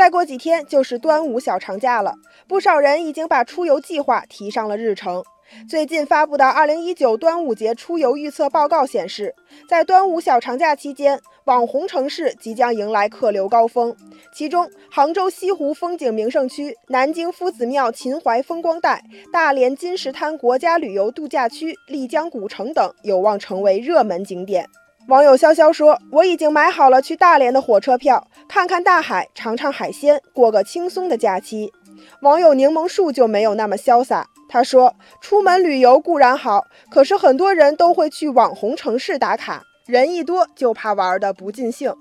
再过几天就是端午小长假了，不少人已经把出游计划提上了日程。最近发布的《二零一九端午节出游预测报告》显示，在端午小长假期间，网红城市即将迎来客流高峰。其中，杭州西湖风景名胜区、南京夫子庙秦淮风光带、大连金石滩国家旅游度假区、丽江古城等有望成为热门景点。网友潇潇说：“我已经买好了去大连的火车票，看看大海，尝尝海鲜，过个轻松的假期。”网友柠檬树就没有那么潇洒，他说：“出门旅游固然好，可是很多人都会去网红城市打卡，人一多就怕玩的不尽兴。”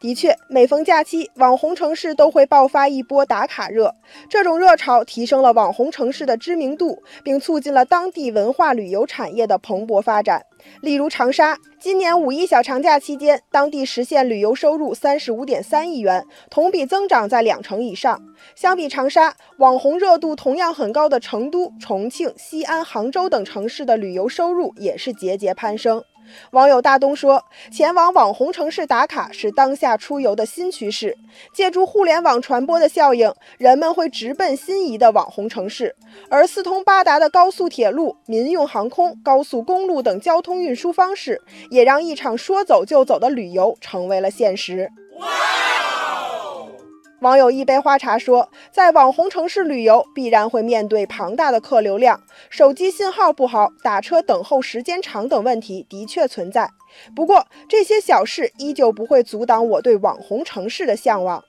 的确，每逢假期，网红城市都会爆发一波打卡热。这种热潮提升了网红城市的知名度，并促进了当地文化旅游产业的蓬勃发展。例如长沙，今年五一小长假期间，当地实现旅游收入三十五点三亿元，同比增长在两成以上。相比长沙，网红热度同样很高的成都、重庆、西安、杭州等城市的旅游收入也是节节攀升。网友大东说：“前往网红城市打卡是当下出游的新趋势。借助互联网传播的效应，人们会直奔心仪的网红城市。而四通八达的高速铁路、民用航空、高速公路等交通运输方式，也让一场说走就走的旅游成为了现实。”网友一杯花茶说，在网红城市旅游必然会面对庞大的客流量，手机信号不好、打车等候时间长等问题的确存在。不过，这些小事依旧不会阻挡我对网红城市的向往。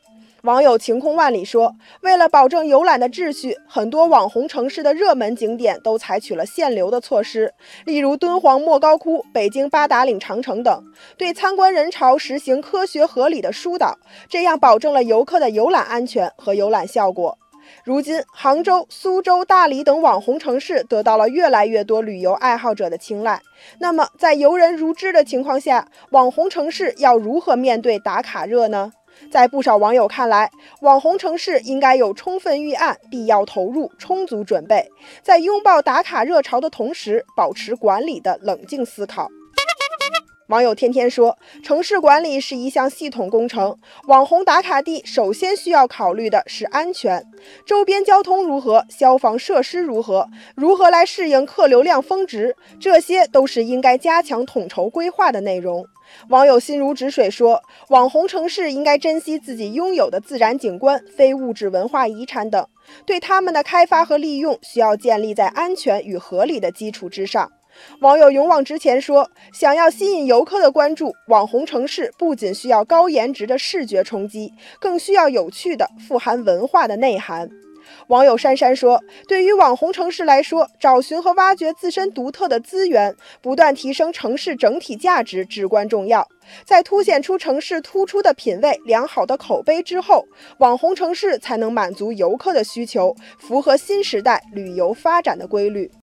网友晴空万里说：“为了保证游览的秩序，很多网红城市的热门景点都采取了限流的措施，例如敦煌莫高窟、北京八达岭长城等，对参观人潮实行科学合理的疏导，这样保证了游客的游览安全和游览效果。如今，杭州、苏州、大理等网红城市得到了越来越多旅游爱好者的青睐。那么，在游人如织的情况下，网红城市要如何面对打卡热呢？”在不少网友看来，网红城市应该有充分预案、必要投入、充足准备，在拥抱打卡热潮的同时，保持管理的冷静思考。网友天天说，城市管理是一项系统工程，网红打卡地首先需要考虑的是安全，周边交通如何，消防设施如何，如何来适应客流量峰值，这些都是应该加强统筹规划的内容。网友心如止水说，网红城市应该珍惜自己拥有的自然景观、非物质文化遗产等，对他们的开发和利用需要建立在安全与合理的基础之上。网友勇往直前说：“想要吸引游客的关注，网红城市不仅需要高颜值的视觉冲击，更需要有趣的、富含文化的内涵。”网友珊珊说：“对于网红城市来说，找寻和挖掘自身独特的资源，不断提升城市整体价值至关重要。在凸显出城市突出的品味、良好的口碑之后，网红城市才能满足游客的需求，符合新时代旅游发展的规律。”